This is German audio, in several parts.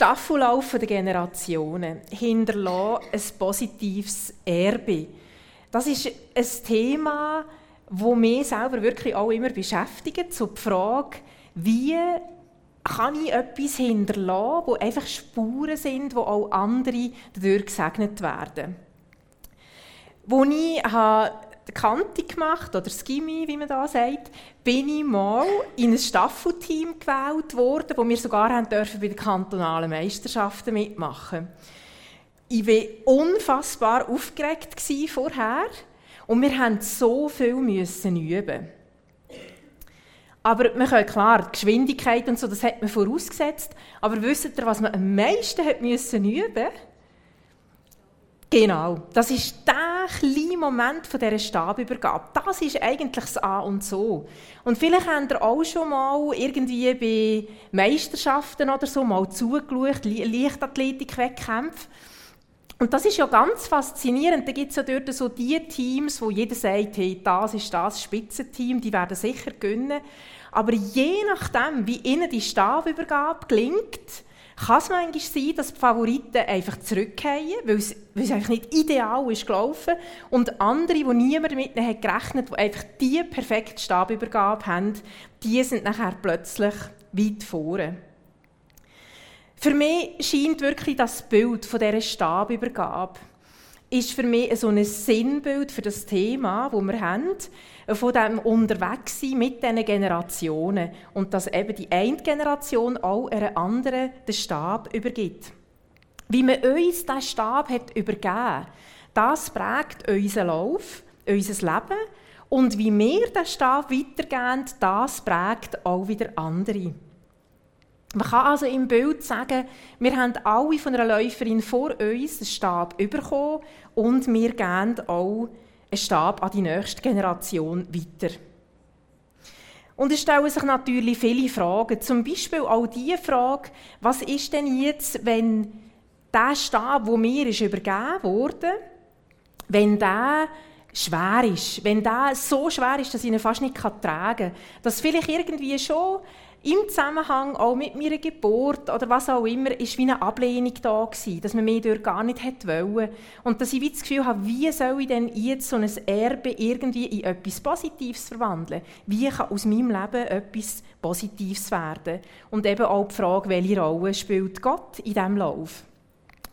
Staffellauf der Generationen hinterlässt ein positives Erbe. Das ist ein Thema, das mich selber wirklich auch immer beschäftigt, so die Frage, wie kann ich etwas hinterlassen, wo einfach Spuren sind, wo auch andere dadurch gesegnet werden. Als ich die Kante gemacht oder das Gimmi, wie man da sagt, bin ich mal in ein Staffelteam gewählt worden, wo wir sogar haben dürfen bei den kantonalen Meisterschaften mitmachen. Ich war unfassbar aufgeregt vorher und wir mussten so viel müssen üben. Aber wir können klar, die Geschwindigkeit und so, das hat man vorausgesetzt. Aber wisst ihr, was man am meisten hat müssen üben? Genau, das ist der kleine Moment von dieser Stabübergabe. Das ist eigentlich das A und so. Und vielleicht habt ihr auch schon mal irgendwie bei Meisterschaften oder so mal zugeschaut, Leichtathletik-Wettkämpfe. Und das ist ja ganz faszinierend. Da gibt es ja dort so die Teams, wo jeder sagt, hey, das ist das Spitzenteam, die werden sicher gewinnen. Aber je nachdem, wie ihnen die Stabübergabe gelingt, kann es manchmal sein, dass die Favoriten einfach zurückgehen, weil es, weil einfach nicht ideal ist gelaufen und andere, die niemand mit ihnen hat gerechnet die einfach die perfekte Stabübergabe haben, die sind nachher plötzlich weit vorne. Für mich scheint wirklich das Bild von dieser Stabübergabe ist für mich so ein Sinnbild für das Thema, das wir haben, von dem Unterwegssein mit diesen Generationen und dass eben die eine Generation auch einer anderen den Stab übergibt. Wie man uns diesen Stab hat übergeben das prägt unseren Lauf, unser Leben und wie wir den Stab weitergeben, das prägt auch wieder andere. Man kann also im Bild sagen, wir haben alle von einer Läuferin vor uns einen Stab bekommen und wir geben auch einen Stab an die nächste Generation weiter. Und es stellen sich natürlich viele Fragen. Zum Beispiel auch die Frage, was ist denn jetzt, wenn der Stab, wo mir ist übergeben wurde, wenn der schwer ist, wenn der so schwer ist, dass ich ihn fast nicht tragen kann, dass vielleicht irgendwie schon im Zusammenhang auch mit meiner Geburt oder was auch immer, ist wie eine Ablehnung da gewesen, dass man mich dort gar nicht wollen. Und dass ich das Gefühl habe, wie soll ich denn jetzt so ein Erbe irgendwie in etwas Positives verwandeln? Wie kann aus meinem Leben etwas Positives werden? Und eben auch die Frage, welche Rolle spielt Gott in diesem Lauf?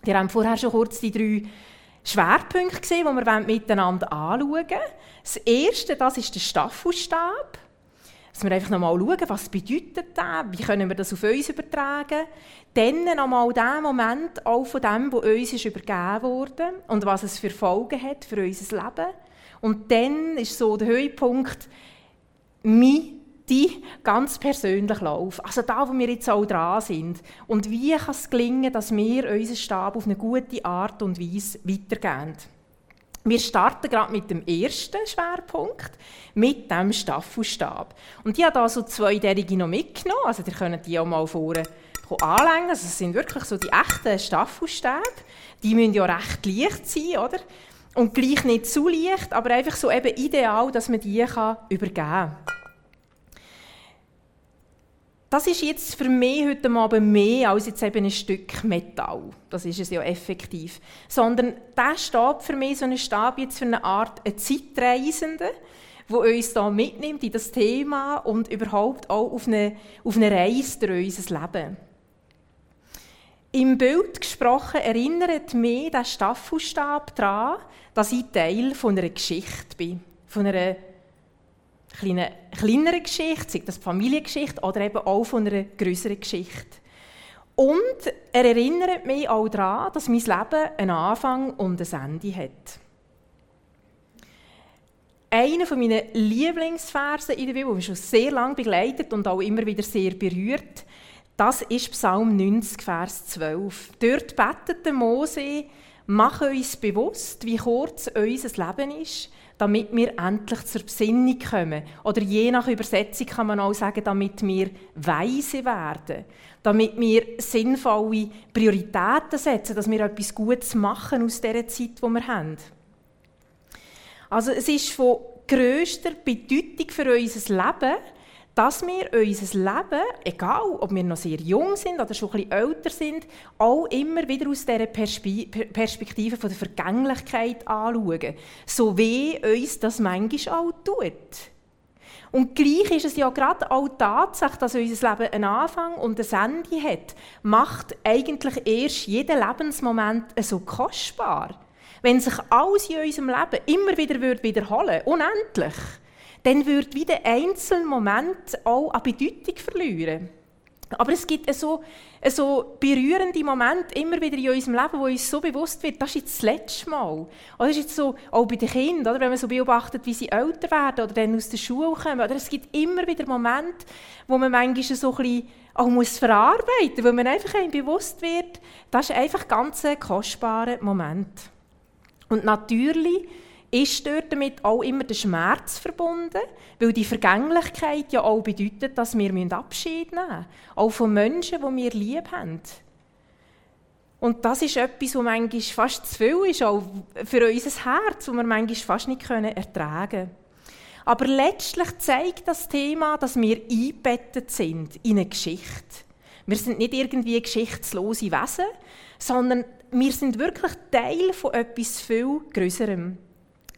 Wir haben vorher schon kurz die drei Schwerpunkte gesehen, die wir miteinander anschauen wollen. Das erste, das ist der Staffelstab dass wir einfach nochmal schauen, was bedeutet das, wie können wir das auf uns übertragen. Dann nochmal den Moment auch von dem, was uns ist übergeben wurde und was es für Folgen hat für unser Leben. Und dann ist so der Höhepunkt, mein, die ganz persönlich Lauf. Also da, wo wir jetzt auch dran sind. Und wie kann es gelingen, dass wir unseren Stab auf eine gute Art und Weise weitergeben. Wir starten gerade mit dem ersten Schwerpunkt, mit dem Staffelstab. Und ich habe da so zwei derige noch mitgenommen, also ihr könnt die auch mal vorne anlängen. Also es sind wirklich so die echten Staffelstäbe. Die müssen ja recht leicht sein, oder? Und gleich nicht zu leicht, aber einfach so eben ideal, dass man die kann übergeben kann. Das ist jetzt für mich heute Abend mehr als jetzt eben ein Stück Metall. Das ist es ja effektiv. Sondern der Stab für mich so ein Stab jetzt für eine Art ein Zeitreisende, wo uns da mitnimmt in das Thema und überhaupt auch auf eine, auf eine Reise durch unser Leben. Im Bild gesprochen erinnert mich der Staffelstab daran, dass ich Teil von einer Geschichte bin, von einer kleine, kleineren Geschichte, sei das Familiengeschichte oder eben auch von einer größeren Geschichte. Und er erinnert mich auch daran, dass mein Leben einen Anfang und ein Ende hat. Einer meiner Lieblingsverse in der Bibel, der mich schon sehr lange begleitet und auch immer wieder sehr berührt, das ist Psalm 90, Vers 12. Dort betet Mose, mach uns bewusst, wie kurz unser Leben ist damit wir endlich zur Besinnung kommen. Oder je nach Übersetzung kann man auch sagen, damit wir weise werden. Damit wir sinnvolle Prioritäten setzen, dass wir etwas Gutes machen aus der Zeit, die wir haben. Also es ist von grösster Bedeutung für unser Leben, dass wir unser Leben, egal ob wir noch sehr jung sind oder schon ein bisschen älter sind, auch immer wieder aus dieser Perspektive von der Vergänglichkeit anschauen. So wie uns das manchmal auch tut. Und gleich ist es ja gerade auch Tatsache, dass unser Leben einen Anfang und ein Ende hat, macht eigentlich erst jeden Lebensmoment so kostbar. Wenn sich alles in unserem Leben immer wieder wiederholen würde, unendlich, dann würde wieder einzelne Moment auch an Bedeutung verlieren. Aber es gibt so, so berührende Momente immer wieder in unserem Leben, wo uns so bewusst wird, das ist jetzt das letzte Mal. Oder das ist jetzt so, auch bei den Kindern, oder, wenn man so beobachtet, wie sie älter werden oder dann aus der Schule kommen. Oder es gibt immer wieder Momente, wo man manchmal so ein auch muss verarbeiten muss, wo man einfach einem bewusst wird, das ist einfach ganz ein kostbarer Moment. Und natürlich ist dort damit auch immer der Schmerz verbunden, weil die Vergänglichkeit ja auch bedeutet, dass wir Abschied nehmen müssen, auch von Menschen, die wir lieb haben. Und das ist etwas, was manchmal fast zu viel ist, auch für unser Herz, das wir manchmal fast nicht ertragen können. Aber letztlich zeigt das Thema, dass wir eingebettet sind in eine Geschichte. Wir sind nicht irgendwie geschichtslose Wesen, sondern wir sind wirklich Teil von etwas viel Größerem.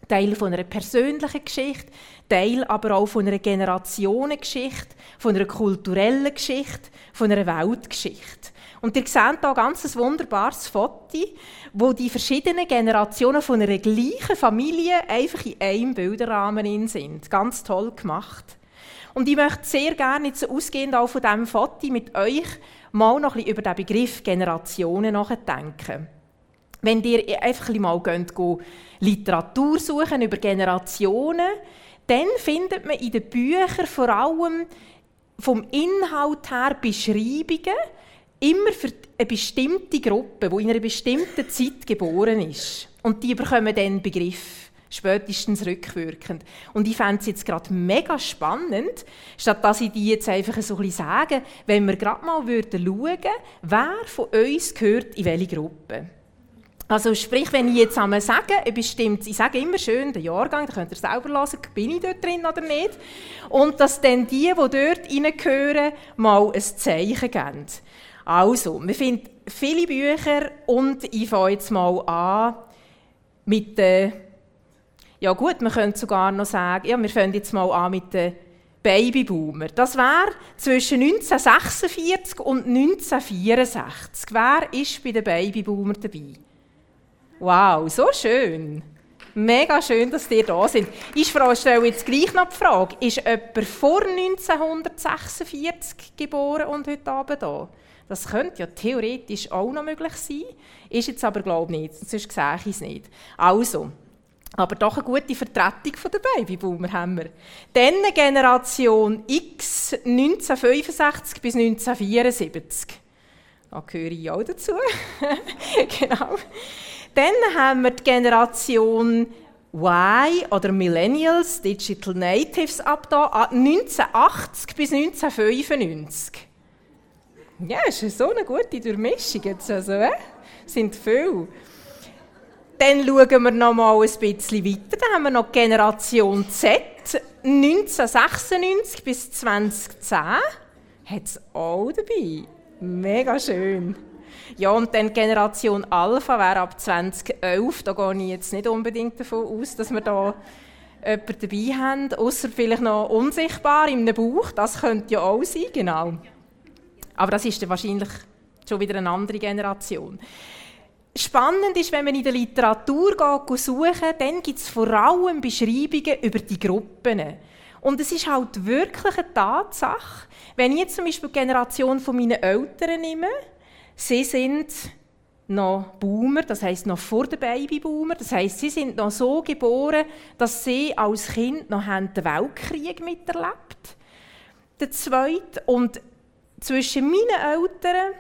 Teil von einer persönlichen Geschichte, Teil aber auch von einer Generationengeschichte, von einer kulturellen Geschichte, von einer Weltgeschichte. Und ihr seht hier ein ganz wunderbares Foto, wo die verschiedenen Generationen von einer gleichen Familie einfach in einem Bilderrahmen sind. Ganz toll gemacht. Und ich möchte sehr gerne jetzt ausgehend auch von diesem Foto mit euch mal noch ein bisschen über den Begriff Generationen nachdenken. Wenn ihr einfach mal geht, Literatur suchen über Generationen, dann findet man in den Büchern vor allem vom Inhalt her Beschreibungen immer für eine bestimmte Gruppe, die in einer bestimmten Zeit geboren ist. Und die bekommen dann Begriff, spätestens rückwirkend. Und ich fände es jetzt gerade mega spannend, statt dass ich die jetzt einfach so ein bisschen sage, wenn wir gerade mal schauen würden, wer von uns gehört in welche Gruppe. Also sprich, wenn ich jetzt einmal sage, bestimmt, ich sage immer schön den Jahrgang, da könnt ihr selber hören, bin ich dort drin oder nicht, und dass dann die, die dort reingehören, mal ein Zeichen geben. Also, wir finden viele Bücher und ich fange jetzt mal an mit den, ja gut, man könnte sogar noch sagen, ja, wir fangen jetzt mal an mit den Babyboomer. Das wäre zwischen 1946 und 1964. Wer ist bei den Babyboomer dabei? Wow, so schön. Mega schön, dass ihr da sind. Ich stelle jetzt gleich noch die Frage, ist jemand vor 1946 geboren und heute Abend da? Das könnte ja theoretisch auch noch möglich sein, ist jetzt aber glaube ich nicht, sonst sehe ich es nicht. Also, aber doch eine gute Vertretung der Babyboomer haben wir. Dann Generation X 1965 bis 1974. Da gehöre ich auch dazu. genau. Dann haben wir die Generation Y oder Millennials, Digital Natives ab da, 1980 bis 1995. Ja, ist so eine gute Durchmischung jetzt, also, äh? sind viele. Dann schauen wir noch mal ein bisschen weiter. Dann haben wir noch die Generation Z, 1996 bis 2010. Hat es auch dabei. Mega schön. Ja, und dann Generation Alpha wäre ab 2011. Da gehe ich jetzt nicht unbedingt davon aus, dass wir da jemanden dabei haben, außer vielleicht noch unsichtbar in einem Buch. Das könnte ja auch sein, genau. Aber das ist dann wahrscheinlich schon wieder eine andere Generation. Spannend ist, wenn man in der Literatur geht, suchen dann gibt es vor allem Beschreibungen über die Gruppen. Und es ist halt wirklich eine Tatsache, wenn ich jetzt zum Beispiel die Generation von meinen Eltern nehme, Sie sind noch Boomer, das heißt noch vor der Babyboomer. Das heißt, sie sind noch so geboren, dass sie als Kind noch den Weltkrieg miterlebt. Der zweite und zwischen meinen Eltern,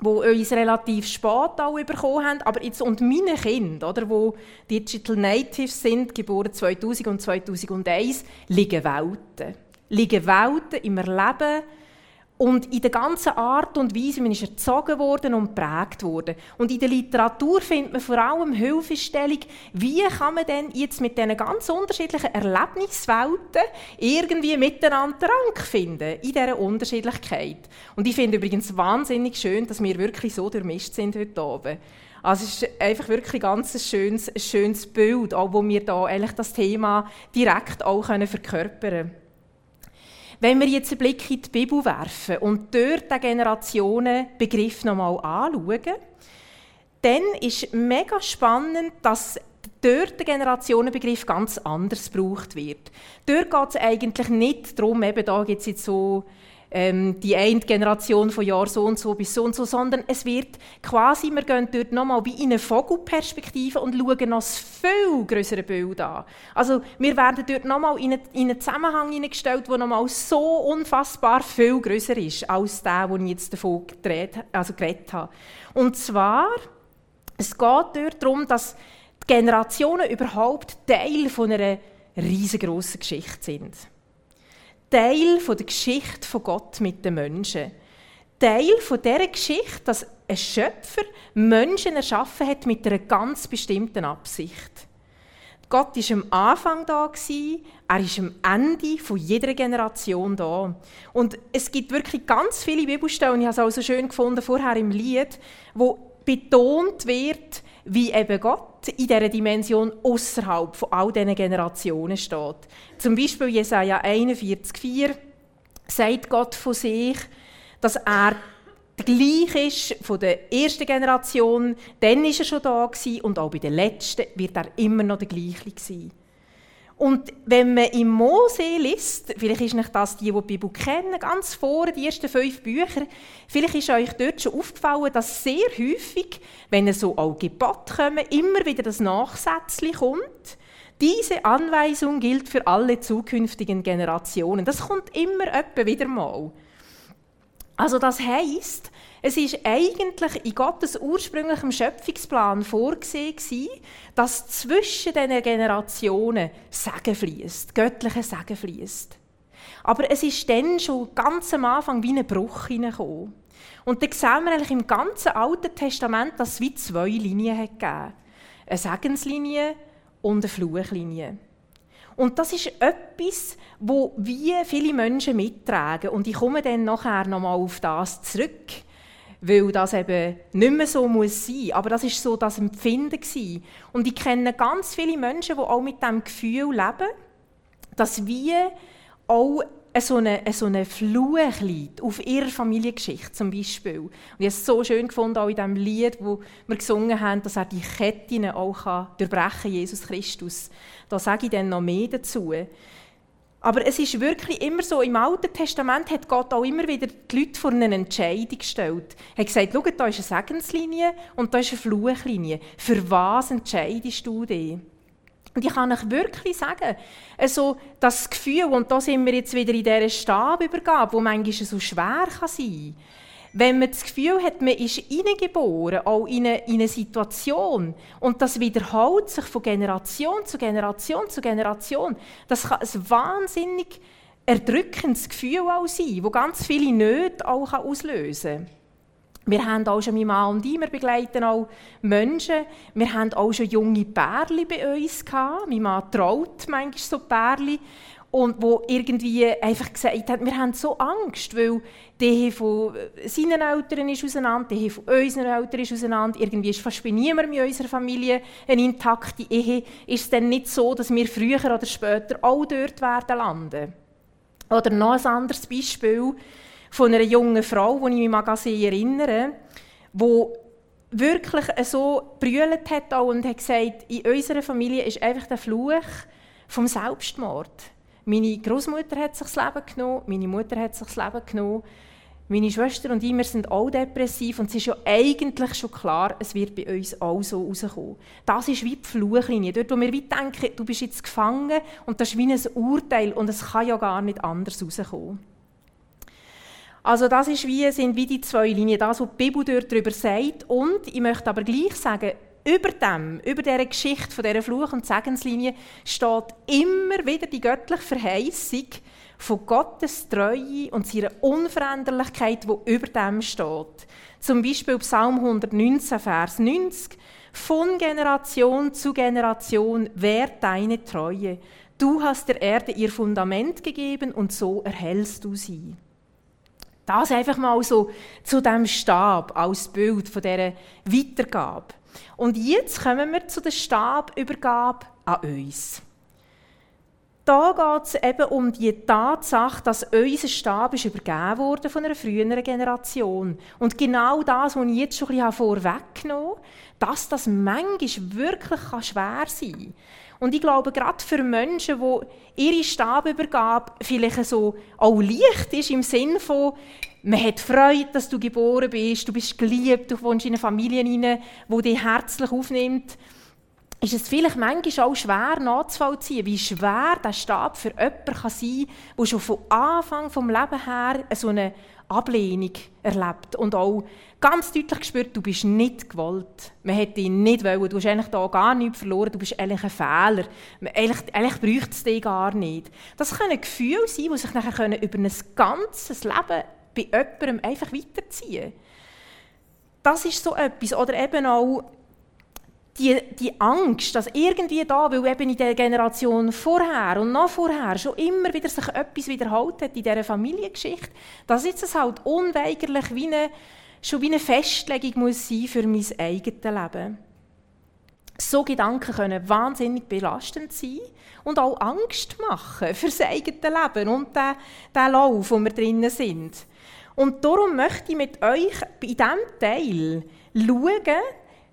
die uns relativ spät alle bekommen haben, aber jetzt und meinen Kindern, oder, wo Digital Natives sind, geboren 2000 und 2001, liegen Welten. Liegen Welten im Erleben und in der ganzen Art und Weise, man ist erzogen worden und prägt worden. Und in der Literatur findet man vor allem Hilfestellung, wie kann man denn jetzt mit diesen ganz unterschiedlichen Erlebniswelten irgendwie miteinander Rank finden, in dieser Unterschiedlichkeit. Und ich finde übrigens wahnsinnig schön, dass wir wirklich so durchmischt sind heute Abend. Also es ist einfach wirklich ganz ein schönes, ein schönes Bild, auch wo wir da eigentlich das Thema direkt auch verkörpern können. Wenn wir jetzt einen Blick in die Bibel werfen und dort den Generationenbegriff nochmal anschauen, dann ist mega spannend, dass dort der Generationenbegriff ganz anders gebraucht wird. Dort geht es eigentlich nicht darum, eben da gibt es jetzt so ähm, die eine Generation von Jahr so und so bis so und so, sondern es wird quasi, wir gehen dort nochmal wie in eine Vogelperspektive und schauen noch das viel größere Bild an. Also wir werden dort nochmal in, in einen Zusammenhang hineingestellt, der nochmal so unfassbar viel größer ist, als der, den ich jetzt davon geredet, also geredet habe. Und zwar, es geht dort darum, dass die Generationen überhaupt Teil von einer riesengroßen Geschichte sind. Teil von der Geschichte von Gott mit den Menschen. Teil von dieser Geschichte, dass ein Schöpfer Menschen erschaffen hat mit einer ganz bestimmten Absicht. Gott war am Anfang da, er ist am Ende von jeder Generation da. Und es gibt wirklich ganz viele Bibelstellen, ich habe es auch so schön gefunden vorher im Lied, wo betont wird, wie eben Gott in dieser Dimension außerhalb von all diesen Generationen steht. Zum Beispiel Jesaja 41,4 sagt Gott von sich, dass er gleich ist von der ersten Generation, dann ist er schon da und auch bei der letzten wird er immer noch der gleiche sein. Und wenn man im Mose liest, vielleicht ist nicht das die, die die Bibel kennen, ganz vor die ersten fünf Bücher, vielleicht ist euch dort schon aufgefallen, dass sehr häufig, wenn es so auch Gebot kommen, immer wieder das Nachsätzchen kommt. Diese Anweisung gilt für alle zukünftigen Generationen. Das kommt immer öppe wieder mal. Also das heißt, es ist eigentlich in Gottes ursprünglichem Schöpfungsplan vorgesehen dass zwischen den Generationen Segen fließt, göttliche Segen fließt. Aber es ist dann schon ganz am Anfang wie ein Bruch hineingekommen. Und da sehen wir eigentlich im ganzen Alten Testament, dass es wie zwei Linien hat gegeben. Eine Segenslinie und eine Fluchlinie. Und das ist etwas, wo wie viele Menschen mittragen. Und ich komme dann nachher nochmal auf das zurück weil das eben nicht mehr so muss sein. Aber das ist so das Empfinden gewesen. Und ich kenne ganz viele Menschen, die auch mit dem Gefühl leben, dass wir auch so eine, so eine Fluch liegt, auf ihrer Familiengeschichte zum Beispiel. Und ich habe es so schön gefunden, auch in diesem Lied, wo wir gesungen haben, dass er die Ketten auch durchbrechen kann, Jesus Christus. Da sage ich dann noch mehr dazu. Aber es ist wirklich immer so, im Alten Testament hat Gott auch immer wieder die Leute vor eine Entscheidung gestellt. Er hat gesagt, schau, da ist eine Segenslinie und da ist eine Fluchlinie. Für was entscheidest du dich? Und ich kann euch wirklich sagen, also das Gefühl, und da sind wir jetzt wieder in dieser Stabübergabe, wo manchmal so schwer sein kann, wenn man das Gefühl hat, man ist hineingeboren, auch in eine, in eine Situation, und das wiederholt sich von Generation zu Generation zu Generation, das kann ein wahnsinnig erdrückendes Gefühl auch sein, das ganz viele Nöte auch auslösen kann. Wir haben auch schon, mein Mann und ich, wir begleiten auch Menschen. Wir haben auch schon junge Pärchen bei uns gehabt. Mein Mann traut manchmal so Pärchen und wo irgendwie einfach gesagt hat, wir haben so Angst, weil die von seinen Eltern ist auseinander, die von unseren Eltern ist auseinander, irgendwie ist fast bei niemandem in unserer Familie eine intakte Ehe. Ist es dann nicht so, dass wir früher oder später auch dort werden landen? Oder noch ein anderes Beispiel von einer jungen Frau, die ich mich Magazin erinnere, die wirklich so brüllt hat und hat gesagt, in unserer Familie ist einfach der Fluch vom Selbstmord. Meine Großmutter hat sich das Leben genommen, meine Mutter hat sich das Leben genommen. Meine Schwester und ich, wir sind auch depressiv und es ist ja eigentlich schon klar, es wird bei uns auch so rauskommen. Das ist wie die Fluchlinie, dort wo wir wie denken, du bist jetzt gefangen und das ist wie ein Urteil und es kann ja gar nicht anders rauskommen. Also das ist wie, sind wie die zwei Linien, das, was die Bibel darüber sagt und ich möchte aber gleich sagen, über dem, über dieser Geschichte von dieser Fluch- und Segenslinie steht immer wieder die göttliche Verheißung von Gottes Treue und seiner Unveränderlichkeit, wo über dem steht. Zum Beispiel Psalm 119, Vers 90. Von Generation zu Generation währt deine Treue. Du hast der Erde ihr Fundament gegeben und so erhältst du sie. Das einfach mal so zu dem Stab als Bild von dieser Weitergabe. Und jetzt kommen wir zu der Stabübergabe an uns. Da geht es eben um die Tatsache, dass unser Stab ist übergeben wurde von einer früheren Generation. Und genau das, was ich jetzt schon vorweggenommen habe, dass das manchmal wirklich schwer sein kann. Und ich glaube, gerade für Menschen, die ihre Stabübergabe vielleicht so auch leicht ist, im Sinne von, man hat Freude, dass du geboren bist, du bist geliebt, du wohnst in eine Familie hinein, die dich herzlich aufnimmt, ist es vielleicht manchmal auch schwer nachzuvollziehen, wie schwer der Stab für jemanden kann sein kann, der schon von Anfang des Lebens her so eine Ablehnung erlebt und auch ganz deutlich gespürt, du bist nicht gewollt. Man hätte dich nicht wollen, du hast eigentlich da gar nichts verloren, du bist eigentlich ein Fehler. Eigentlich, eigentlich bräuchte es dich gar nicht. Das können Gefühle sein, die sich nachher über ein ganzes Leben bei jemandem einfach weiterziehen Das ist so etwas. Oder eben auch die, die Angst, dass irgendwie da, weil eben in der Generation vorher und noch vorher schon immer wieder sich etwas wiederholt hat in dieser Familiengeschichte, dass jetzt es halt unweigerlich wie eine, schon wie eine Festlegung muss sein für mein eigenes Leben. So Gedanken können wahnsinnig belastend sein und auch Angst machen für das eigene Leben und den, den Lauf, wo wir drinnen sind. Und darum möchte ich mit euch in diesem Teil schauen,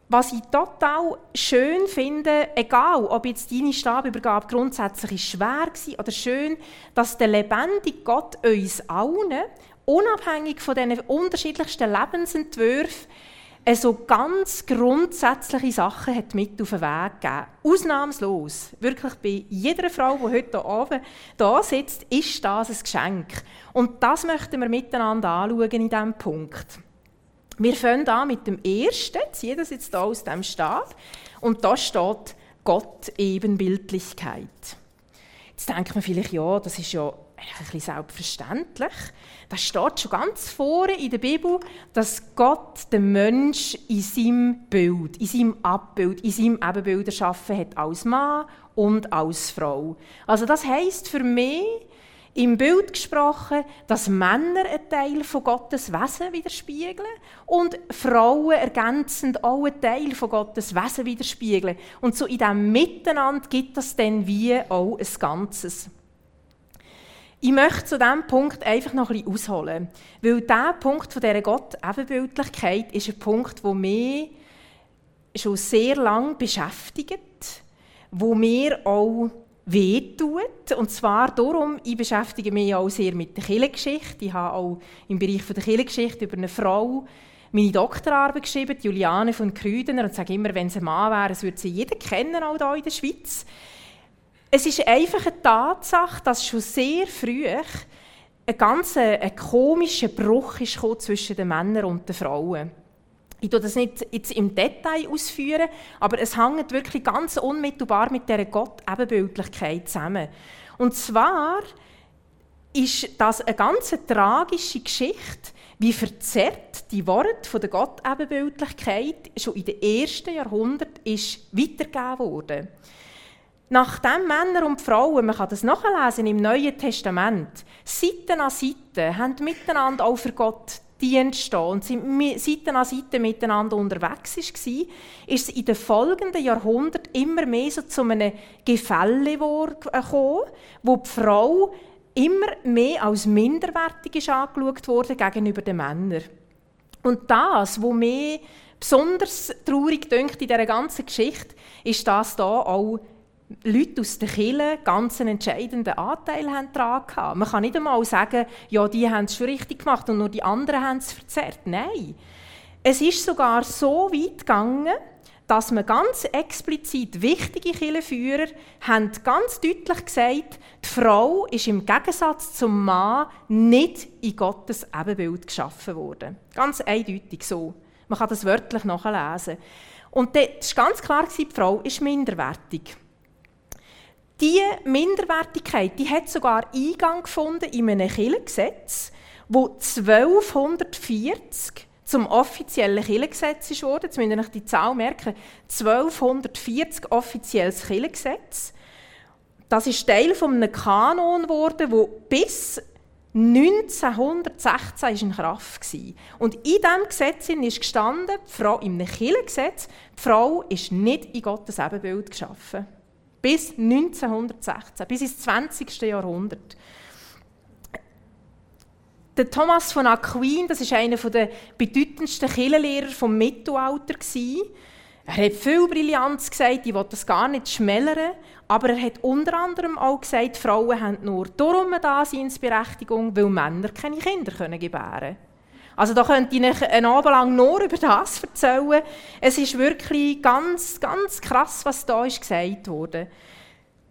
was ich total schön finde, egal ob jetzt deine Stabübergabe grundsätzlich schwer war oder schön, dass der lebendige Gott uns allen, unabhängig von diesen unterschiedlichsten Lebensentwürfen, so ganz grundsätzliche Sachen hat mit auf den Weg gegeben. Ausnahmslos. Wirklich bei jeder Frau, die heute oben da sitzt, ist das ein Geschenk. Und das möchten wir miteinander anschauen in diesem Punkt. Wir fangen an mit dem ersten, ziehe das jetzt hier aus dem Stab, und da steht Gott Ebenbildlichkeit. Jetzt denkt man vielleicht, ja, das ist ja ein bisschen selbstverständlich. Das steht schon ganz vorne in der Bibel, dass Gott den Mensch in seinem Bild, in seinem Abbild, in seinem Ebenbild erschaffen hat, als Mann und als Frau. Also das heißt für mich, im Bild gesprochen, dass Männer einen Teil von Gottes Wesen widerspiegeln und Frauen ergänzend auch einen Teil von Gottes Wesen widerspiegeln. Und so in diesem Miteinander gibt es dann wie auch ein Ganzes. Ich möchte zu diesem Punkt einfach noch ein ausholen, weil dieser Punkt von dieser Gott-Ebenbildlichkeit ist ein Punkt, der mich schon sehr lange beschäftigt, wo mir auch wehtut. Und zwar darum, ich beschäftige mich auch sehr mit der Kirchengeschichte. Ich habe auch im Bereich der Kirchengeschichte über eine Frau meine Doktorarbeit geschrieben, Juliane von Krüdener, und sage immer, wenn sie ein Mann wäre, würde sie jeder kennen, auch hier in der Schweiz. Es ist einfach eine Tatsache, dass schon sehr früh ein ganz ein komischer Bruch ist zwischen den Männern und den Frauen. Ich tue das nicht jetzt im Detail ausführen, aber es hängt wirklich ganz unmittelbar mit dieser Gott-Ebenbildlichkeit zusammen. Und zwar ist das eine ganz tragische Geschichte, wie verzerrt die Worte von der Gott-Ebenbildlichkeit schon in den ersten Jahrhunderten weitergegeben wurden. Nachdem Männer und Frauen, man kann das nachlesen im Neuen Testament, Seite an Seite, haben miteinander auch für Gott Dienst und sie Seite an Seite miteinander unterwegs war, ist es in den folgenden Jahrhunderten immer mehr so zu einem Gefälle gekommen, wo die Frau immer mehr als minderwertig angeschaut wurde gegenüber den Männern. Und das, was mir besonders traurig dünkt in dieser ganzen Geschichte, ist, dass da auch Leute aus der Kirche ganz einen entscheidenden Anteil haben daran hatten. Man kann nicht einmal sagen, ja, die haben es schon richtig gemacht und nur die anderen haben es verzerrt. Nein. Es ist sogar so weit gegangen, dass man ganz explizit wichtige Kirchenführer haben ganz deutlich gesagt, die Frau ist im Gegensatz zum Mann nicht in Gottes Ebenbild geschaffen worden. Ganz eindeutig so. Man kann das wörtlich nachlesen. Und das war ganz klar, die Frau ist minderwertig. Diese Minderwertigkeit die hat sogar Eingang gefunden in einem Kirchengesetz, wo 1240 zum offiziellen Kirchengesetz worden. Jetzt müssen wir die Zahl merken. 1240 offizielles Kirchengesetz. Das ist Teil von einem Kanon geworden, wo bis 1916 in Kraft war. Und in diesem Gesetz ist gestanden, die Frau, in einem Kirchengesetz, die Frau ist nicht in Gottes Ebenbild geschaffen. Bis 1916, bis ins 20. Jahrhundert. Der Thomas von Aquin, das ist einer der bedeutendsten Kirchenlehrer vom Mittelalter. Er hat viel Brillanz gesagt, ich will das gar nicht schmälern, aber er hat unter anderem auch gesagt, Frauen haben nur darum eine Daseinsberechtigung, weil Männer keine Kinder gebären können. Also da könnte ich euch einen Abend lang nur über das erzählen. Es ist wirklich ganz, ganz krass, was da ist gesagt wurde.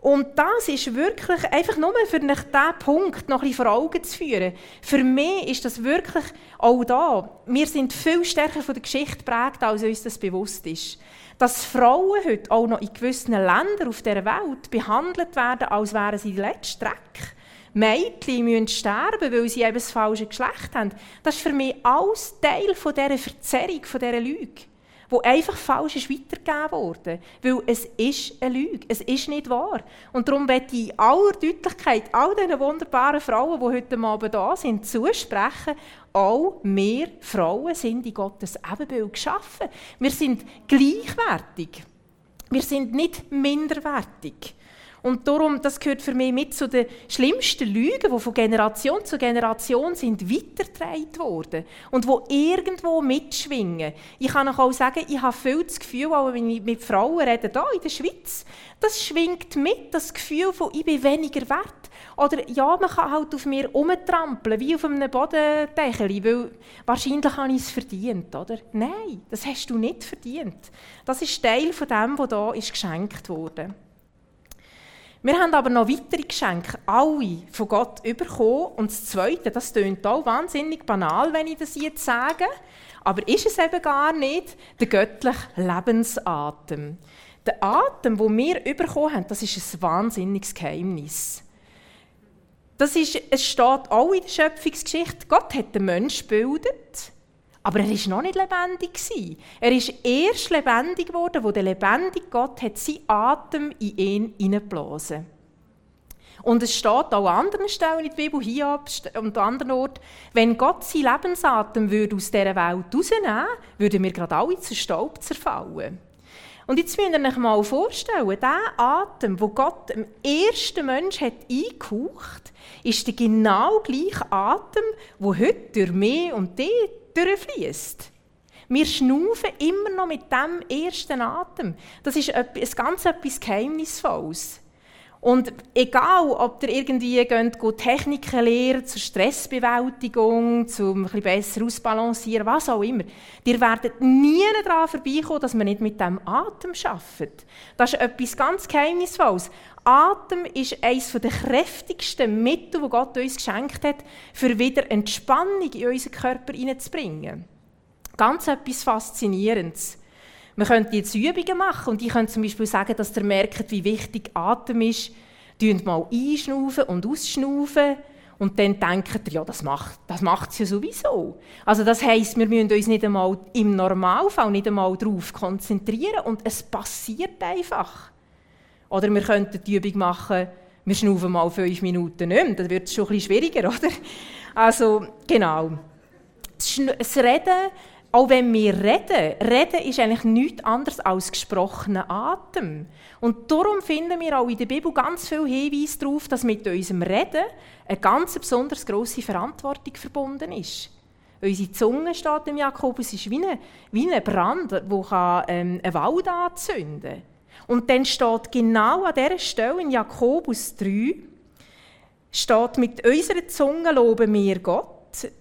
Und das ist wirklich einfach nur für mich diesen Punkt noch ein bisschen vor Augen zu führen. Für mich ist das wirklich auch da. Wir sind viel stärker von der Geschichte geprägt, als uns das bewusst ist. Dass Frauen heute auch noch in gewissen Ländern auf der Welt behandelt werden, als wären sie die letzte Dreck. Mädchen müssen sterben, weil sie eben das falsche Geschlecht haben. Das ist für mich alles Teil von dieser Verzerrung, von dieser Lüge wo einfach falsch ist weitergegeben wurde. Weil es ist eine Lüge, es ist nicht wahr. Und darum möchte ich in aller Deutlichkeit all diesen wunderbaren Frauen, die heute Abend da sind, zusprechen, auch wir Frauen sind in Gottes Ebenbild geschaffen. Wir sind gleichwertig. Wir sind nicht minderwertig. Und darum, das gehört für mich mit zu den schlimmsten Lügen, die von Generation zu Generation sind weitergetragen worden und wo irgendwo mitschwingen. Ich kann auch sagen, ich habe viel das Gefühl, auch wenn ich mit Frauen rede, hier in der Schweiz, das schwingt mit, das Gefühl von, ich bin weniger wert. Oder ja, man kann halt auf mir umtrampeln, wie auf einem Bodendeckel, weil wahrscheinlich habe ich es verdient, oder? Nein, das hast du nicht verdient. Das ist Teil von dem, was hier geschenkt wurde. Wir haben aber noch weitere Geschenke, alle von Gott bekommen. Und das Zweite, das klingt auch wahnsinnig banal, wenn ich das jetzt sage, aber ist es eben gar nicht, der göttliche Lebensatem. Der Atem, den wir bekommen haben, das ist ein wahnsinniges Geheimnis. Das ist, es steht auch in der Schöpfungsgeschichte, Gott hat den Menschen gebildet aber er war noch nicht lebendig. Er ist erst lebendig geworden, wo der lebendige Gott hat seinen Atem in ihn hineingeblasen Und es steht auch an anderen Stellen in der Bibel, hier und an anderen Orten, wenn Gott seinen Lebensatem würde aus dieser Welt rausnehmen würden wir gerade alle zu Staub zerfallen. Und jetzt müsst ihr euch mal vorstellen, der Atem, wo Gott dem ersten Menschen hat eingehaucht, ist der genau gleiche Atem, der heute durch mich und dich durchfließt. Wir schnaufen immer noch mit dem ersten Atem. Das ist etwas, ganz etwas Geheimnisvolles. Und egal, ob ihr irgendwie geht, geht Techniken lernen zur Stressbewältigung, zum ein besser ausbalancieren, was auch immer, ihr werdet nie daran vorbeikommen, dass man nicht mit dem Atem arbeitet. Das ist etwas ganz Geheimnisvolles. Atem ist eines der kräftigsten Mittel, die Gott uns geschenkt hat, für wieder Entspannung in unseren Körper hineinzubringen. Ganz etwas Faszinierendes. Man könnte jetzt Übungen machen und ich könnte zum Beispiel sagen, dass ihr merkt, wie wichtig Atem ist. Tönt mal einschnaufen und ausschnaufen und dann denkt ihr, ja, das macht das macht's ja sowieso. Also das heisst, wir müssen uns nicht einmal im Normalfall nicht einmal darauf konzentrieren und es passiert einfach. Oder wir könnten die Übung machen, wir schnaufen mal fünf Minuten nicht mehr. Dann wird es schon ein bisschen schwieriger, oder? Also, genau. Das Reden, auch wenn wir reden, reden ist eigentlich nichts anderes als gesprochener Atem. Und darum finden wir auch in der Bibel ganz viel Hinweise darauf, dass mit unserem Reden eine ganz besonders grosse Verantwortung verbunden ist. Unsere Zunge, steht im Jakobus, ist wie ein, wie ein Brand, der ähm, einen Wald anzünden kann. Und dann steht genau an dieser Stelle in Jakobus 3, steht, mit unserer Zunge loben wir Gott,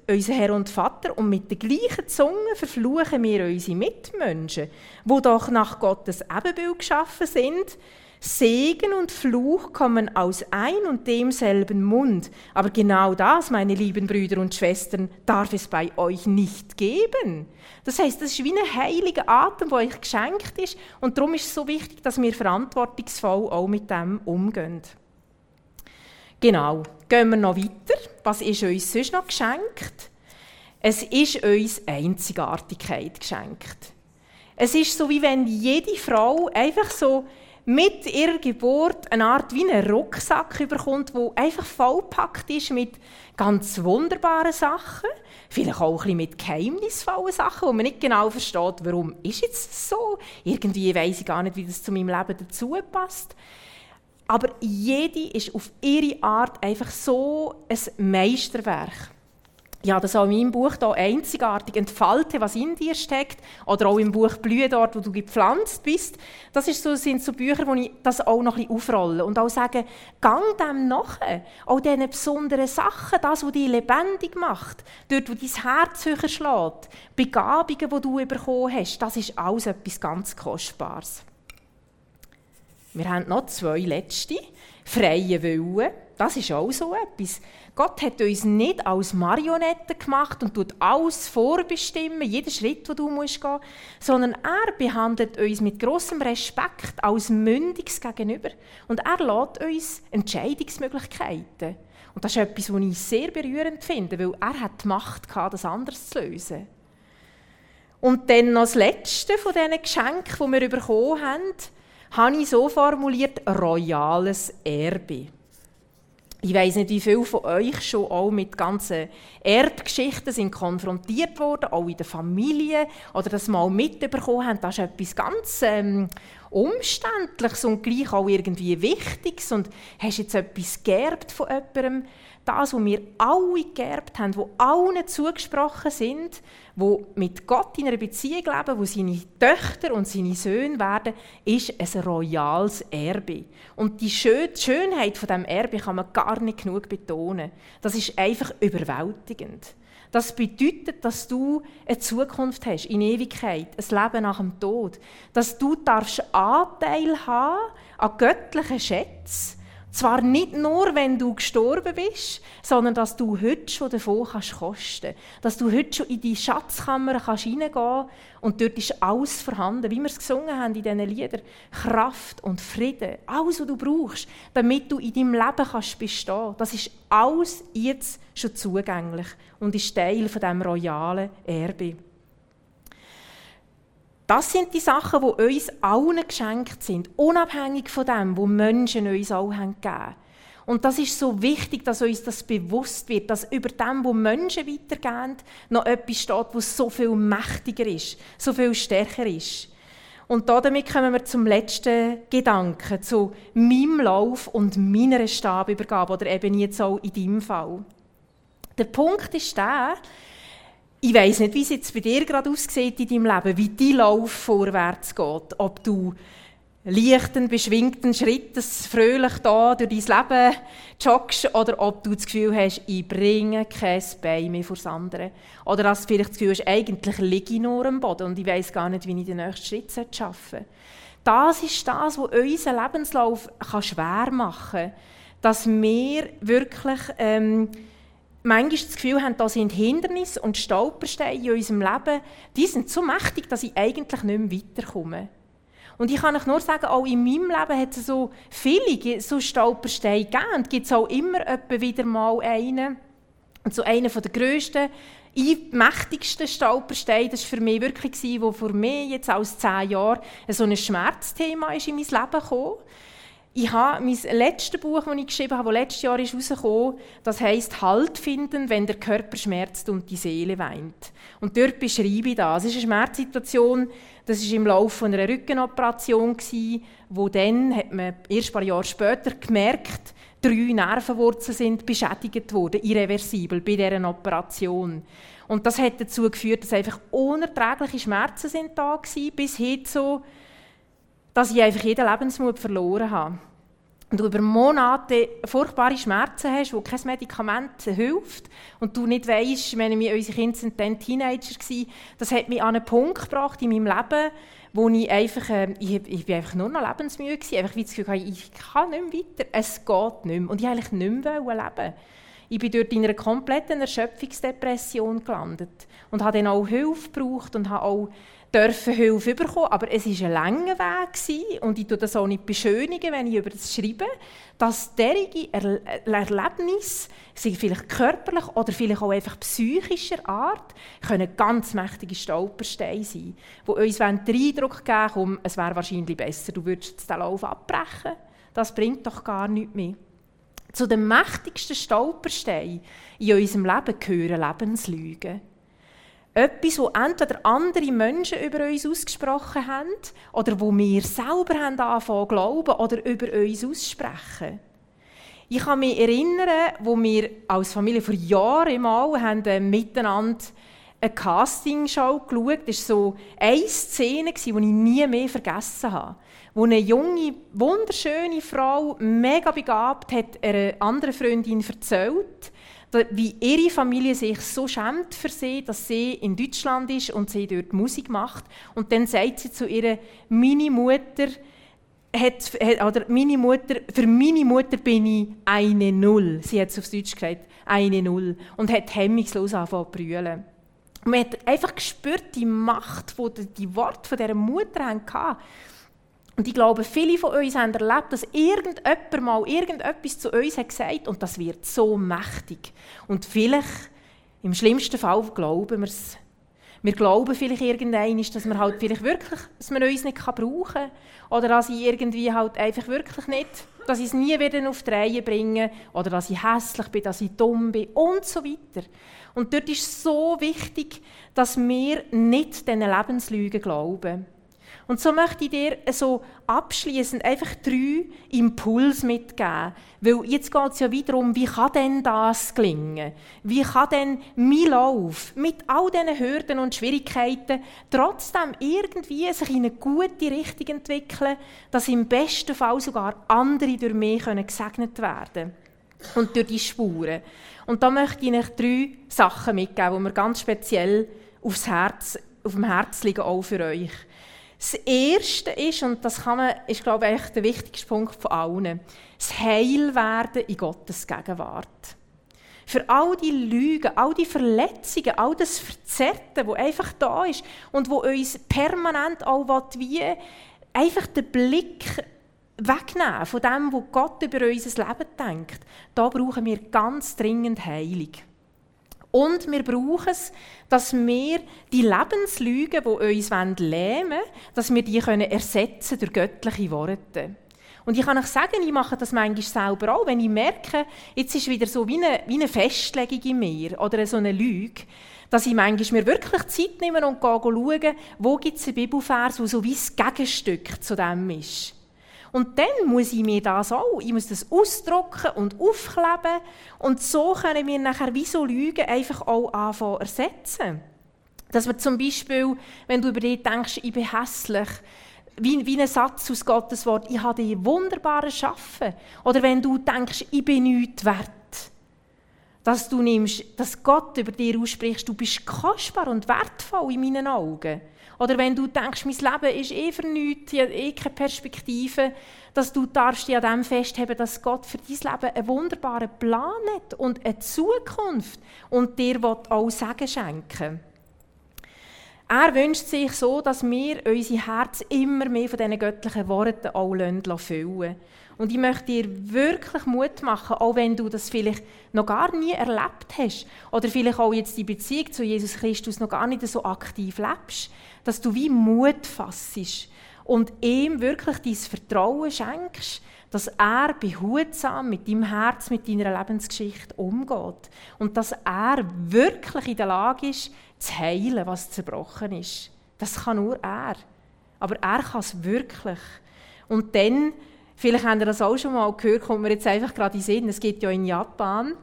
unseren Herr und Vater, und mit der gleichen Zunge verfluchen wir unsere Mitmenschen, die doch nach Gottes Ebenbild geschaffen sind. Segen und Fluch kommen aus ein und demselben Mund. Aber genau das, meine lieben Brüder und Schwestern, darf es bei euch nicht geben. Das heißt, das ist wie ein heiliger Atem, der euch geschenkt ist. Und darum ist es so wichtig, dass wir verantwortungsvoll auch mit dem umgehen. Genau. Gehen wir noch weiter. Was ist uns sonst noch geschenkt? Es ist uns Einzigartigkeit geschenkt. Es ist so, wie wenn jede Frau einfach so mit ihrer Geburt eine Art wie einen Rucksack überkommt, der einfach vollpackt ist mit ganz wunderbaren Sachen, vielleicht auch ein bisschen mit geheimnisvollen Sachen, wo man nicht genau versteht, warum ist jetzt so. Irgendwie weiß ich gar nicht, wie das zu meinem Leben dazu passt. Aber jede ist auf ihre Art einfach so ein Meisterwerk ja, das auch in meinem Buch hier einzigartig entfalte, was in dir steckt, oder auch im Buch Blühe dort, wo du gepflanzt bist. Das ist so, sind so Bücher, wo ich das auch noch ein bisschen aufrolle und auch sage, gang dem nach, auch diesen besonderen Sachen, das, was dich lebendig macht, dort, wo dein Herz höher schlägt, Begabungen, die du bekommen hast, das ist alles etwas ganz Kostbares. Wir haben noch zwei letzte, freie Willen, das ist auch so etwas. Gott hat uns nicht als Marionetten gemacht und tut alles vorbestimmen, jeden Schritt, den du musst gehen, sondern er behandelt uns mit großem Respekt als Mündiges gegenüber und er lässt uns Entscheidungsmöglichkeiten. Und das ist etwas, was ich sehr berührend finde, weil er hat die Macht gehabt, das anders zu lösen. Und dann noch das Letzte von diesen Geschenken, die wir bekommen haben, habe ich so formuliert, royales Erbe. Ich weiß nicht, wie viele von euch schon auch mit ganzen Erbgeschichten sind konfrontiert wurden, auch in der Familie, oder das mal mitbekommen haben. Das ist etwas ganz ähm, Umständliches und gleich auch irgendwie Wichtiges. Und hast jetzt etwas geerbt von jemandem, das, was wir alle geerbt haben, wo allen zugesprochen sind, wo mit Gott in einer Beziehung leben, wo seine Töchter und seine Söhne werden, ist ein royales Erbe. Und die Schönheit von dem Erbe kann man gar nicht genug betonen. Das ist einfach überwältigend. Das bedeutet, dass du eine Zukunft hast in Ewigkeit, ein Leben nach dem Tod, dass du darfst Anteil haben an göttlichen Schätzen zwar nicht nur, wenn du gestorben bist, sondern dass du heute schon davon kannst kosten Dass du heute schon in die Schatzkammer kannst hineingehen und dort ist alles vorhanden, wie wir es gesungen haben in diesen Liedern. Kraft und Frieden, alles, was du brauchst, damit du in deinem Leben kannst bestehen Das ist alles jetzt schon zugänglich und ist Teil von diesem royalen Erbe. Das sind die Sachen, die uns allen geschenkt sind, unabhängig von dem, wo Menschen uns auch haben gegeben Und das ist so wichtig, dass uns das bewusst wird, dass über dem, wo Menschen weitergehen, noch etwas steht, was so viel mächtiger ist, so viel stärker ist. Und damit kommen wir zum letzten Gedanken, zu meinem Lauf und meiner Stabübergabe, oder eben jetzt auch in deinem Fall. Der Punkt ist der, ich weiß nicht, wie es jetzt bei dir gerade aussieht in deinem Leben, wie dein Lauf vorwärts geht. Ob du leichten, beschwingten Schrittes fröhlich da durch dein Leben joggst oder ob du das Gefühl hast, ich bringe kein Bein mehr vor andere. Oder dass du vielleicht das Gefühl hast, eigentlich liege ich nur am Boden und ich weiß gar nicht, wie ich den nächsten Schritt schaffen soll. Das ist das, was unseren Lebenslauf schwer machen kann. Dass wir wirklich... Ähm, manchmal das Gefühl haben, da sind Hindernisse und Stolpersteine in unserem Leben, die sind so mächtig, dass ich eigentlich nicht mehr weiterkomme. Und ich kann euch nur sagen, auch in meinem Leben hat es so viele so Stolpersteine gegeben. Und gibt es auch immer wieder mal einen. Und so einer der grössten, mächtigsten Stolpersteine, das war für mich wirklich, wo für mich jetzt als zehn Jahre so ein Schmerzthema ist in mein Leben gekommen ich habe mein letztes Buch, das ich geschrieben habe, das letztes Jahr ist rausgekommen, das heisst «Halt finden, wenn der Körper schmerzt und die Seele weint». Und dort beschreibe ich das. Es ist eine Schmerzsituation, das war im Laufe einer Rückenoperation, wo dann, hat man erst ein paar Jahre später gemerkt, drei Nervenwurzeln sind beschädigt worden, irreversibel, bei dieser Operation. Und das hat dazu geführt, dass einfach unerträgliche Schmerzen sind da waren, bis hin zu dass ich einfach jeden Lebensmut verloren habe. und du über Monate furchtbare Schmerzen hast, wo kein Medikament hilft und du nicht weißt, wenn wir unsere Kinder sind dann Teenager waren, das hat mich an einen Punkt gebracht in meinem Leben, wo ich einfach, äh, ich, ich bin einfach nur noch lebensmüde war, einfach wie das Gefühl ich kann nicht mehr weiter, es geht nicht mehr. Und ich eigentlich nicht mehr leben ich bin dort in einer kompletten Erschöpfungsdepression gelandet und habe dann auch Hilfe gebraucht und habe auch dürfen Hilfe bekommen, aber es war ein langer Weg und ich tue das auch nicht beschönigen, wenn ich über das schreibe, dass derige er Erlebnisse, vielleicht körperlich oder vielleicht auch einfach psychischer Art, können ganz mächtige Stolpersteine sein, die uns den Eindruck geben es wäre wahrscheinlich besser, du würdest den Lauf abbrechen. Das bringt doch gar nichts mehr. Zu den mächtigsten Stolpersteinen in unserem Leben gehören Lebenslügen. Etwas, wo entweder andere Menschen über uns ausgesprochen haben oder wo wir selber haben angefangen glauben oder über uns aussprechen. Ich kann mich erinnern, wo wir als Familie vor Jahren mal haben, äh, miteinander eine Castingshow geschaut. Das war so eine Szene, die ich nie mehr vergessen habe. Wo eine junge, wunderschöne Frau, mega begabt, hat einer anderen Freundin erzählt, wie ihre Familie sich so schämt für sie, dass sie in Deutschland ist und sie dort Musik macht. Und dann sagt sie zu ihrer Mini-Mutter, hat, oder meine Mutter, für meine Mutter bin ich eine Null. Sie hat es auf Deutsch gesagt, eine Null. Und hat hemmungslos angefangen zu brüllen. man hat einfach gespürt, die Macht, die die Worte dieser Mutter hatten. Und ich glaube, viele von uns haben erlebt, dass irgendjemand mal irgendetwas zu uns hat gesagt und das wird so mächtig. Und vielleicht, im schlimmsten Fall, glauben wir es. Wir glauben vielleicht irgendwann, dass wir halt vielleicht wirklich, dass man uns nicht brauchen kann. Oder dass ich irgendwie halt einfach wirklich nicht, dass ich es nie wieder auf die Reihe bringe. Oder dass ich hässlich bin, dass ich dumm bin und so weiter. Und dort ist es so wichtig, dass wir nicht diesen Lebenslügen glauben. Und so möchte ich dir so abschließend einfach drei Impulse mitgeben. Weil jetzt geht es ja wieder um, wie kann denn das gelingen? Wie kann denn mein Lauf mit all diesen Hürden und Schwierigkeiten trotzdem irgendwie sich in eine gute Richtung entwickeln, dass im besten Fall sogar andere durch mich gesegnet werden können? Und durch die Spuren. Und da möchte ich euch drei Sachen mitgeben, die mir ganz speziell aufs Herz, auf dem Herz liegen, auch für euch. Das Erste ist, und das kann man, ist, glaube ich, der wichtigste Punkt von allen, das Heilwerden in Gottes Gegenwart. Für all die Lügen, all die Verletzungen, all das Verzerrte, das einfach da ist und wo uns permanent auch wie einfach den Blick wegnehmen von dem, was Gott über unser Leben denkt, da brauchen wir ganz dringend Heilung. Und wir brauchen es, dass wir die Lebenslügen, die uns lähmen wollen, dass wir die können ersetzen durch göttliche Worte. Und ich kann euch sagen, ich mache das manchmal selber auch, wenn ich merke, jetzt ist wieder so wie eine, wie eine Festlegung in mir oder so eine Lüge, dass ich manchmal mir wirklich Zeit nehme und schaue, wo gibt es einen Bibelvers, der so wie das Gegenstück zu dem ist. Und dann muss ich mir das auch, ich muss das ausdrucken und aufkleben und so können wir nachher wie so Lügen einfach auch anfangen ersetzen. Dass wir zum Beispiel, wenn du über dich denkst, ich bin hässlich, wie, wie ein Satz aus Gottes Wort, ich habe dich wunderbar Schaffen. Oder wenn du denkst, ich bin nichts wert. Dass du nimmst, dass Gott über dir ausspricht, du bist kostbar und wertvoll in meinen Augen. Oder wenn du denkst, mein Leben ist eh für nichts, ich habe eh keine Perspektive, dass du darfst dich an dem festheben, dass Gott für dein Leben einen wunderbaren Plan hat und eine Zukunft und dir auch Segen schenken Er wünscht sich so, dass wir unser Herz immer mehr von diesen göttlichen Worten auch füllen. Und ich möchte dir wirklich Mut machen, auch wenn du das vielleicht noch gar nie erlebt hast oder vielleicht auch jetzt die Beziehung zu Jesus Christus noch gar nicht so aktiv lebst, dass du wie Mut fassest und ihm wirklich dein Vertrauen schenkst, dass er behutsam mit deinem Herz, mit deiner Lebensgeschichte umgeht und dass er wirklich in der Lage ist, zu heilen, was zerbrochen ist. Das kann nur er. Aber er kann es wirklich. Und dann Vielleicht habt ihr das auch schon mal gehört, kommt mir jetzt einfach gerade in Sinn. Es gibt ja in Japan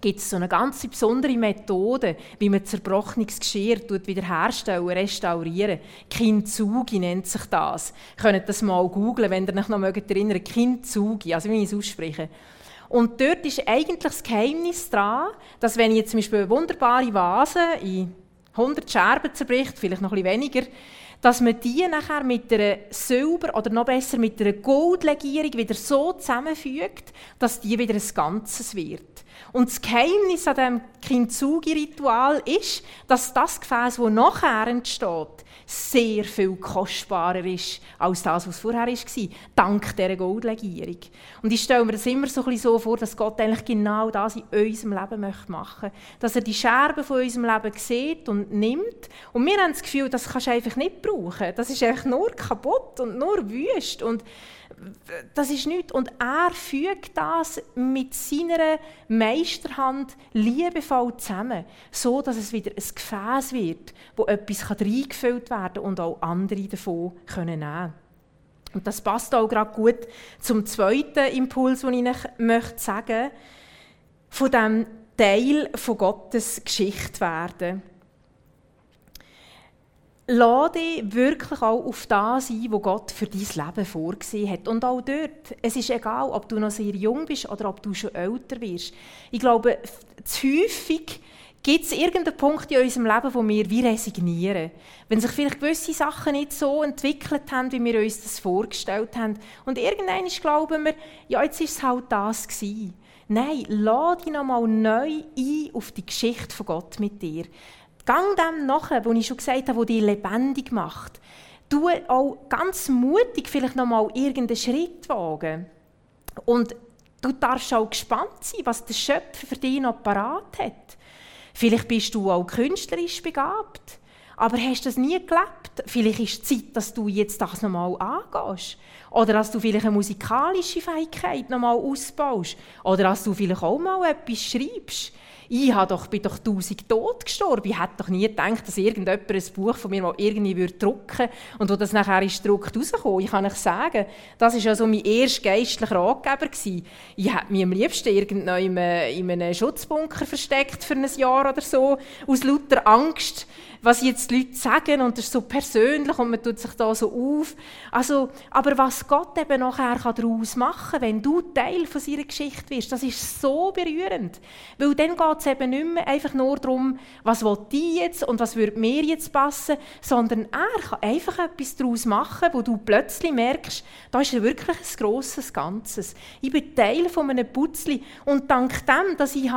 gibt es so eine ganz besondere Methode, wie man zerbrochenes Geschirr wiederherstellen, restaurieren. Kintsugi nennt sich das. Ihr könnt das mal googlen, wenn ihr euch noch erinnern Kintsugi, also wie ich es ausspreche. Und dort ist eigentlich das Geheimnis dran, dass wenn ich jetzt zum Beispiel eine wunderbare Vase in 100 Scherben zerbricht, vielleicht noch ein bisschen weniger, dass man die nachher mit einer Silber- oder noch besser mit einer Goldlegierung wieder so zusammenfügt, dass die wieder ein Ganzes wird. Und das Geheimnis an diesem Kintsugi-Ritual ist, dass das Gefäß, das nachher entsteht, sehr viel kostbarer ist als das, was vorher war, dank dieser Goldlegierung. Und ich stelle mir das immer so, ein bisschen so vor, dass Gott eigentlich genau das in unserem Leben machen möchte. Dass er die Scherben von unserem Leben sieht und nimmt. Und wir haben das Gefühl, das kannst du einfach nicht brauchen. Das ist einfach nur kaputt und nur wüst. Und das ist nichts. Und er fügt das mit seiner Meisterhand liebevoll zusammen, so dass es wieder ein Gefäß wird, wo etwas reingefüllt werden kann und auch andere davon können nehmen Und das passt auch gerade gut zum zweiten Impuls, den ich möchte sagen von dem Teil von Gottes Geschichte werden. Lass dich wirklich auch auf das ein, was Gott für dein Leben vorgesehen hat. Und auch dort, es ist egal, ob du noch sehr jung bist oder ob du schon älter wirst. Ich glaube, zu häufig gibt es irgendeinen Punkt in unserem Leben, wo wir wie resignieren. Wenn sich vielleicht gewisse Sachen nicht so entwickelt haben, wie wir uns das vorgestellt haben. Und irgendwann glauben wir, ja, jetzt ist es halt das gewesen. Nein, lade dich nochmal neu ein auf die Geschichte von Gott mit dir. Gang dem nachher, wo ich schon gesagt habe, wo dich lebendig macht. Du auch ganz mutig vielleicht noch mal irgendeinen Schritt wagen. Und du darfst auch gespannt sein, was der Schöpfer für dich noch parat hat. Vielleicht bist du auch künstlerisch begabt, aber hast das nie gelebt. Vielleicht ist es Zeit, dass du jetzt das nochmal angehst. Oder dass du vielleicht eine musikalische Fähigkeit nochmal ausbaust. Oder dass du vielleicht auch mal etwas schreibst ich doch, bin doch tausend tot gestorben. Ich hätte doch nie gedacht, dass irgendjemand ein Buch von mir mal irgendwie würde drucken und wo das nachher ist gedruckt rauskommt. Ich kann euch sagen, das war ja so mein erster geistlicher Ratgeber. Gewesen. Ich hätte mich am liebsten irgendwo in einem Schutzbunker versteckt für ein Jahr oder so, aus lauter Angst, was jetzt die Leute sagen und das ist so persönlich und man tut sich da so auf. Also, aber was Gott eben nachher daraus machen kann, wenn du Teil von seiner Geschichte wirst, das ist so berührend. Weil dann geht es eben nicht mehr einfach nur darum, was will die jetzt und was würde mir jetzt passen, sondern er kann einfach etwas daraus machen, wo du plötzlich merkst, da ist wirklich ein grosses Ganzes. Ich bin Teil von einem Putzli und dank dem, dass ich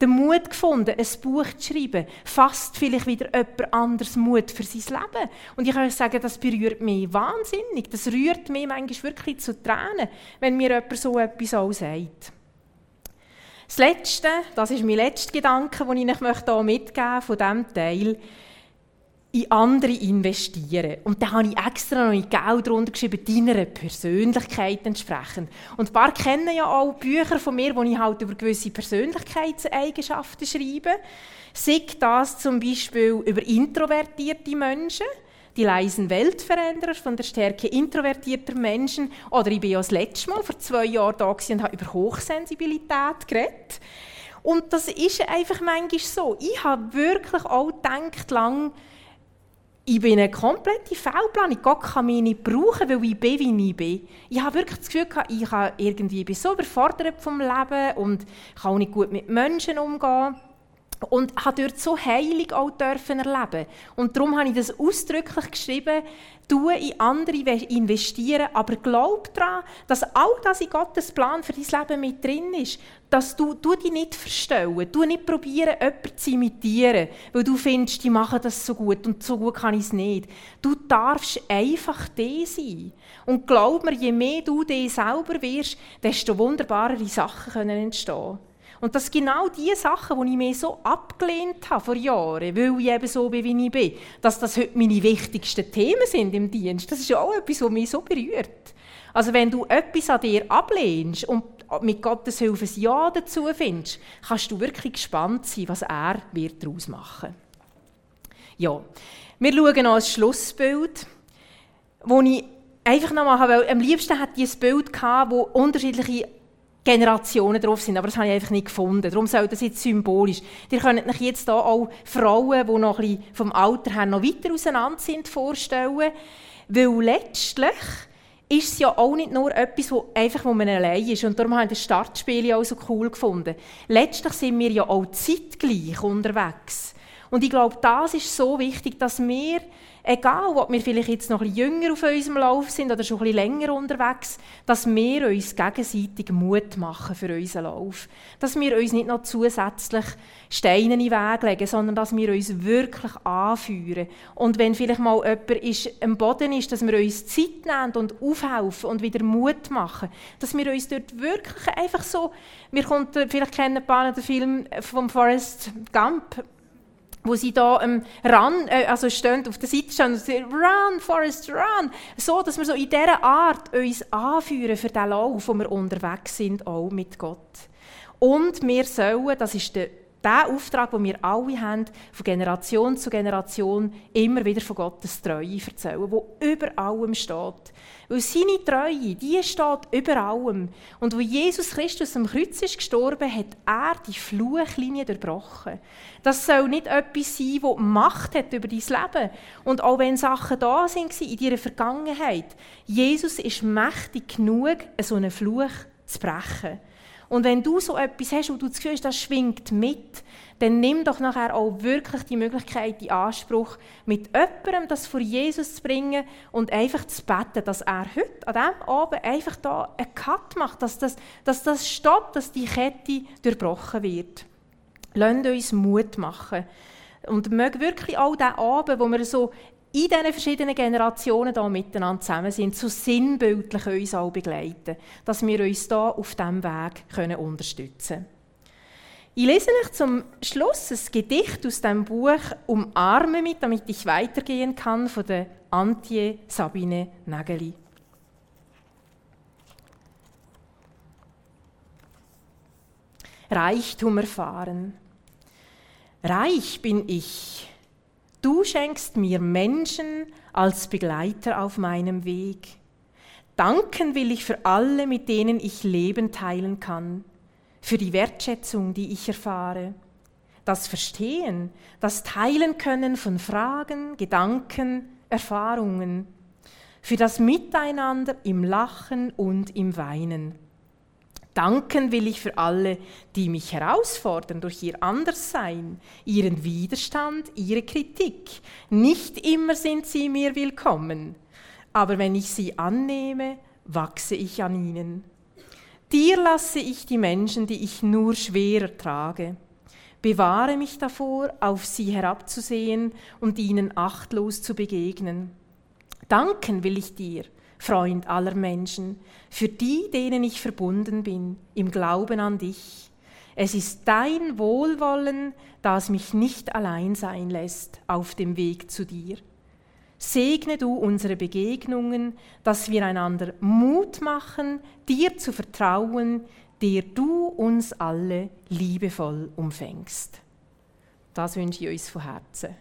den Mut gefunden ein Buch zu schreiben, fasst vielleicht wieder jemand anderes Mut für sein Leben. Und ich kann euch sagen, das berührt mich wahnsinnig. Das rührt mich manchmal wirklich zu Tränen, wenn mir jemand so etwas auch sagt. Das Letzte, das ist mein letzter Gedanke, den ich euch mitgeben von diesem Teil, in andere investieren. Und da habe ich extra noch in Geld drunter geschrieben, deiner Persönlichkeit entsprechend. Und ein paar kennen ja auch Bücher von mir, wo ich halt über gewisse Persönlichkeitseigenschaften schreibe. Sei das zum Beispiel über introvertierte Menschen, die leisen Weltveränderer von der Stärke introvertierter Menschen. Oder ich bin ja das letzte Mal vor zwei Jahren da und habe über Hochsensibilität geredet. Und das ist einfach manchmal so. Ich habe wirklich auch gedacht, lang, ich bin eine komplette Fehlplanung. Gott kann mich nicht brauchen, weil ich bin, wie ich bin. Ich habe wirklich das Gefühl, ich kann irgendwie, bin so überfordert vom Leben und kann auch nicht gut mit Menschen umgehen und habe dort so heilig auch dürfen erleben. Und darum habe ich das ausdrücklich geschrieben, du in andere investieren, aber glaub daran, dass all das in Gottes Plan für dein Leben mit drin ist. Dass du, du dich nicht verstellen, du nicht probieren, jemanden zu imitieren, weil du findest, die machen das so gut und so gut kann ich es nicht. Du darfst einfach der sein. Und glaub mir, je mehr du dir selber wirst, desto wunderbarere Sachen können entstehen. Und das sind genau die Sachen, die ich mir so abgelehnt habe vor Jahren, weil ich eben so bin, wie ich bin, dass das heute meine wichtigsten Themen sind im Dienst. Das ist auch etwas, was mich so berührt. Also wenn du etwas an dir ablehnst und mit Gottes Hilfe ein Ja dazu findest, kannst du wirklich gespannt sein, was er wird daraus machen Ja, wir schauen noch ein Schlussbild, wo ich einfach nochmal, weil am liebsten hatte ich ein Bild gehabt, wo unterschiedliche Generationen drauf sind, aber das habe ich einfach nicht gefunden. Darum soll das jetzt symbolisch. Ihr könnt euch jetzt hier auch Frauen, die noch ein bisschen vom Alter her noch weiter auseinander sind, vorstellen. Weil letztlich ist es ja auch nicht nur etwas, wo einfach wo man allein ist. Und darum habe ich das Startspiel auch so cool gefunden. Letztlich sind wir ja auch zeitgleich unterwegs. Und ich glaube, das ist so wichtig, dass wir egal ob wir vielleicht jetzt noch ein bisschen jünger auf unserem Lauf sind oder schon ein bisschen länger unterwegs, dass wir uns gegenseitig Mut machen für unseren Lauf. Dass wir uns nicht noch zusätzlich Steine in den Weg legen, sondern dass wir uns wirklich anführen. Und wenn vielleicht mal jemand ist, am Boden ist, dass wir uns Zeit nehmen und aufhelfen und wieder Mut machen. Dass wir uns dort wirklich einfach so, wir kommt, vielleicht kennen ein paar den Film von Forrest Gump, wo sie da ähm, ran, äh, also stehen, auf der Seite stehen und sagen, run, Forest, run. So, dass wir so in dieser Art uns anführen für den Lauf, wo wir unterwegs sind, auch mit Gott. Und wir sollen, das ist der der Auftrag, den wir alle haben, von Generation zu Generation immer wieder von Gottes Treue erzählen, wo über allem steht. Weil seine Treue, die steht über allem. Und wo Jesus Christus am Kreuz ist gestorben, hat er die Fluchlinie durchbrochen. Das soll nicht etwas sein, das Macht hat über dein Leben. Und auch wenn Sachen da sind in deiner Vergangenheit, Jesus ist mächtig genug, so einen Fluch zu brechen. Und wenn du so etwas hast, wo du das Gefühl hast, das schwingt mit, dann nimm doch nachher auch wirklich die Möglichkeit in Anspruch, mit jemandem das vor Jesus zu bringen und einfach zu beten, dass er heute, an diesem Abend, einfach da einen Cut macht, dass das, dass das stoppt, dass die Kette durchbrochen wird. Lasst uns Mut machen. Und möge wirklich auch diesen Abend, wo wir so in diesen verschiedenen Generationen da miteinander zusammen sind, so sinnbildlich uns auch begleiten, dass wir uns da auf diesem Weg können unterstützen können. Ich lese euch zum Schluss ein Gedicht aus dem Buch Umarme mich, damit ich weitergehen kann, von der Antje Sabine Nageli. Reichtum erfahren. Reich bin ich, Du schenkst mir Menschen als Begleiter auf meinem Weg. Danken will ich für alle, mit denen ich Leben teilen kann, für die Wertschätzung, die ich erfahre, das Verstehen, das Teilen können von Fragen, Gedanken, Erfahrungen, für das Miteinander im Lachen und im Weinen. Danken will ich für alle, die mich herausfordern durch ihr Anderssein, ihren Widerstand, ihre Kritik. Nicht immer sind sie mir willkommen, aber wenn ich sie annehme, wachse ich an ihnen. Dir lasse ich die Menschen, die ich nur schwerer trage. Bewahre mich davor, auf sie herabzusehen und ihnen achtlos zu begegnen. Danken will ich dir, Freund aller Menschen, für die, denen ich verbunden bin, im Glauben an dich. Es ist dein Wohlwollen, das mich nicht allein sein lässt auf dem Weg zu dir. Segne du unsere Begegnungen, dass wir einander Mut machen, dir zu vertrauen, der du uns alle liebevoll umfängst. Das wünsche ich uns von Herzen.